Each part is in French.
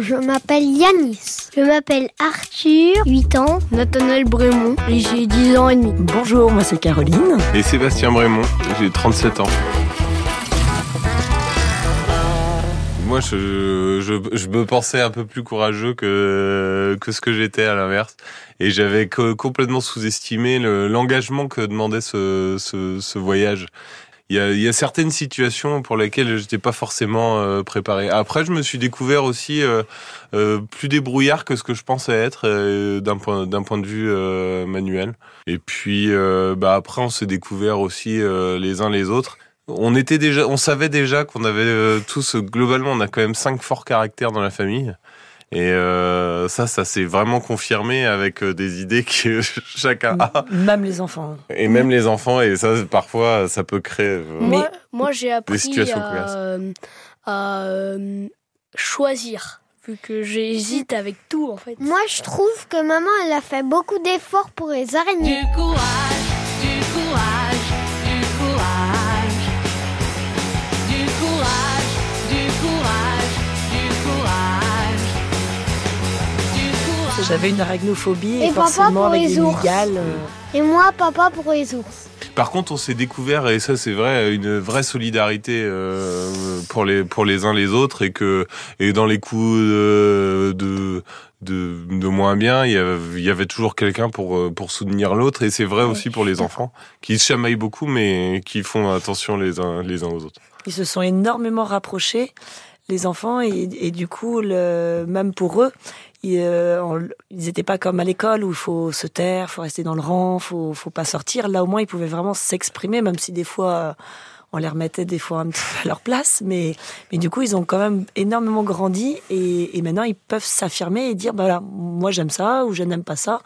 je m'appelle Yanis. Je m'appelle Arthur, 8 ans. Nathanaël Brémond, et j'ai 10 ans et demi. Bonjour, moi c'est Caroline. Et Sébastien Brémond, j'ai 37 ans. Moi, je, je, je, me pensais un peu plus courageux que, que ce que j'étais à l'inverse. Et j'avais complètement sous-estimé l'engagement que demandait ce, ce, ce voyage. Il y, a, y a, certaines situations pour lesquelles j'étais pas forcément euh, préparé. Après, je me suis découvert aussi euh, euh, plus débrouillard que ce que je pensais être euh, d'un point d'un point de vue euh, manuel. Et puis, bah après, on s'est découvert aussi les uns les autres on était déjà, on savait déjà qu'on avait euh, tous globalement, on a quand même cinq forts caractères dans la famille. Et euh, ça, ça s'est vraiment confirmé avec euh, des idées que chacun a. Même les enfants. Et même les enfants, et ça, parfois, ça peut créer moi, moi j'ai appris des situations à, choisir, vu que j'hésite avec tout, en fait. Moi, je trouve que maman, elle a fait beaucoup d'efforts pour les araignées. Du courage, J'avais une arachnophobie et, forcément avec les migales. Euh. Et moi, papa pour les ours. Par contre, on s'est découvert et ça c'est vrai une vraie solidarité euh, pour les pour les uns les autres et que et dans les coups de de, de, moins bien, il y avait, il y avait toujours quelqu'un pour pour soutenir l'autre et c'est vrai aussi pour les enfants qui se chamaillent beaucoup mais qui font attention les uns les uns aux autres. Ils se sont énormément rapprochés les enfants et, et du coup le, même pour eux euh, ils n'étaient pas comme à l'école où il faut se taire, faut rester dans le rang, faut faut pas sortir. Là au moins ils pouvaient vraiment s'exprimer, même si des fois euh, on les remettait des fois un petit peu à leur place, mais mais du coup ils ont quand même énormément grandi et, et maintenant ils peuvent s'affirmer et dire bah voilà moi j'aime ça ou je n'aime pas ça.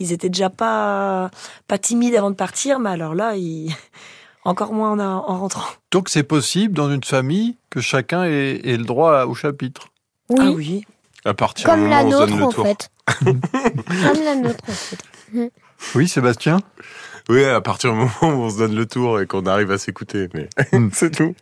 Ils étaient déjà pas pas timides avant de partir, mais alors là ils encore moins en, en rentrant. Donc c'est possible dans une famille que chacun ait, ait le droit au chapitre? Oui. Ah oui. À partir Comme la nôtre, en fait. Comme la nôtre, en fait. Oui, Sébastien? Oui, à partir du moment où on se donne le tour et qu'on arrive à s'écouter, mais c'est tout.